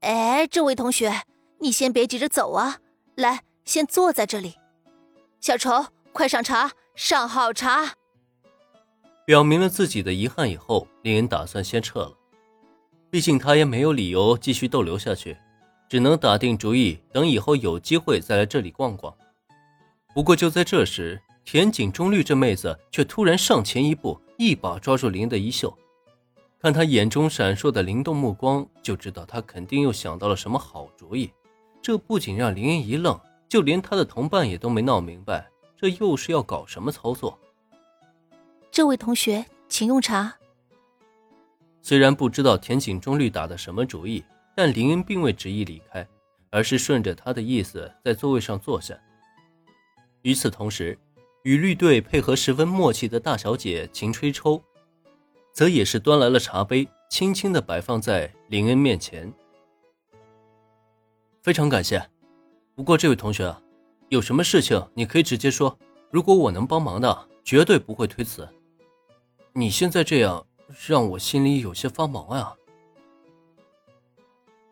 哎，这位同学，你先别急着走啊，来，先坐在这里。小丑，快上茶，上好茶。表明了自己的遗憾以后，林恩打算先撤了。毕竟他也没有理由继续逗留下去，只能打定主意，等以后有机会再来这里逛逛。不过就在这时，田井中绿这妹子却突然上前一步，一把抓住林恩的衣袖。看他眼中闪烁的灵动目光，就知道他肯定又想到了什么好主意。这不仅让林恩一愣，就连他的同伴也都没闹明白，这又是要搞什么操作。这位同学，请用茶。虽然不知道田井中律打的什么主意，但林恩并未执意离开，而是顺着他的意思在座位上坐下。与此同时，与绿队配合十分默契的大小姐秦吹抽，则也是端来了茶杯，轻轻的摆放在林恩面前。非常感谢，不过这位同学啊，有什么事情你可以直接说，如果我能帮忙的，绝对不会推辞。你现在这样让我心里有些发毛呀。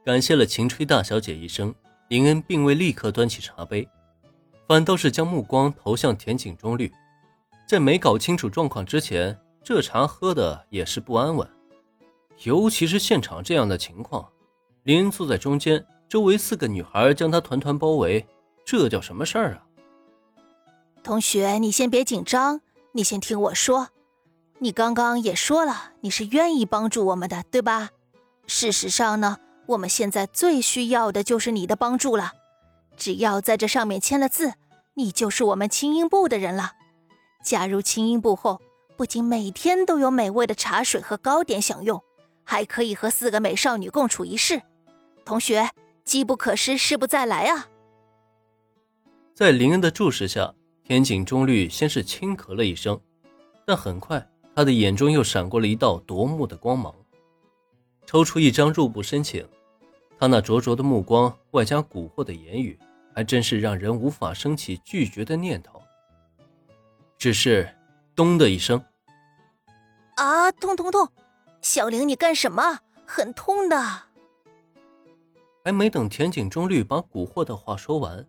感谢了秦吹大小姐一声，林恩并未立刻端起茶杯，反倒是将目光投向田井中绿。在没搞清楚状况之前，这茶喝的也是不安稳，尤其是现场这样的情况，林坐在中间，周围四个女孩将他团团包围，这叫什么事儿啊？同学，你先别紧张，你先听我说。你刚刚也说了，你是愿意帮助我们的，对吧？事实上呢，我们现在最需要的就是你的帮助了。只要在这上面签了字，你就是我们青音部的人了。加入青音部后，不仅每天都有美味的茶水和糕点享用，还可以和四个美少女共处一室。同学，机不可失，失不再来啊！在林恩的注视下，田井中绿先是轻咳了一声，但很快。他的眼中又闪过了一道夺目的光芒，抽出一张入部申请。他那灼灼的目光，外加蛊惑的言语，还真是让人无法升起拒绝的念头。只是，咚的一声，啊，痛痛痛！小玲，你干什么？很痛的。还没等田井中绿把蛊惑的话说完，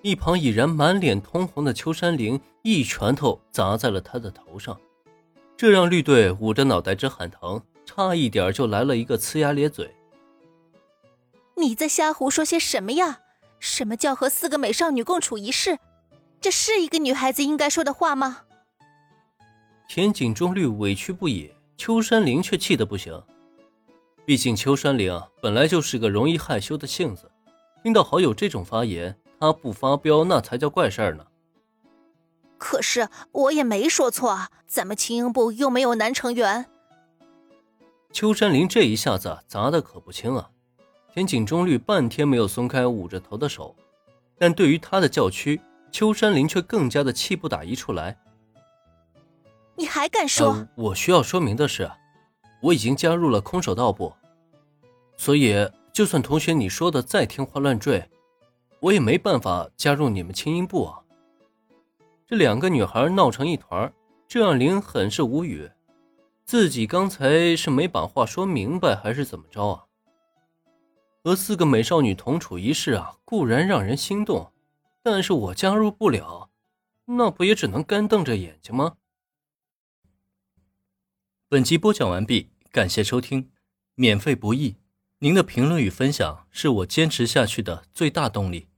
一旁已然满脸通红的秋山玲一拳头砸在了他的头上。这让绿队捂着脑袋直喊疼，差一点就来了一个呲牙咧嘴。你在瞎胡说些什么呀？什么叫和四个美少女共处一室？这是一个女孩子应该说的话吗？田井中绿委屈不已，秋山玲却气得不行。毕竟秋山玲本来就是个容易害羞的性子，听到好友这种发言，他不发飙那才叫怪事儿呢。可是我也没说错啊，咱们青鹰部又没有男成员。秋山林这一下子砸的可不轻啊！田井中绿半天没有松开捂着头的手，但对于他的叫屈，秋山林却更加的气不打一处来。你还敢说？我需要说明的是，我已经加入了空手道部，所以就算同学你说的再天花乱坠，我也没办法加入你们青音部啊。这两个女孩闹成一团，这让林很是无语。自己刚才是没把话说明白，还是怎么着啊？和四个美少女同处一室啊，固然让人心动，但是我加入不了，那不也只能干瞪着眼睛吗？本集播讲完毕，感谢收听，免费不易，您的评论与分享是我坚持下去的最大动力。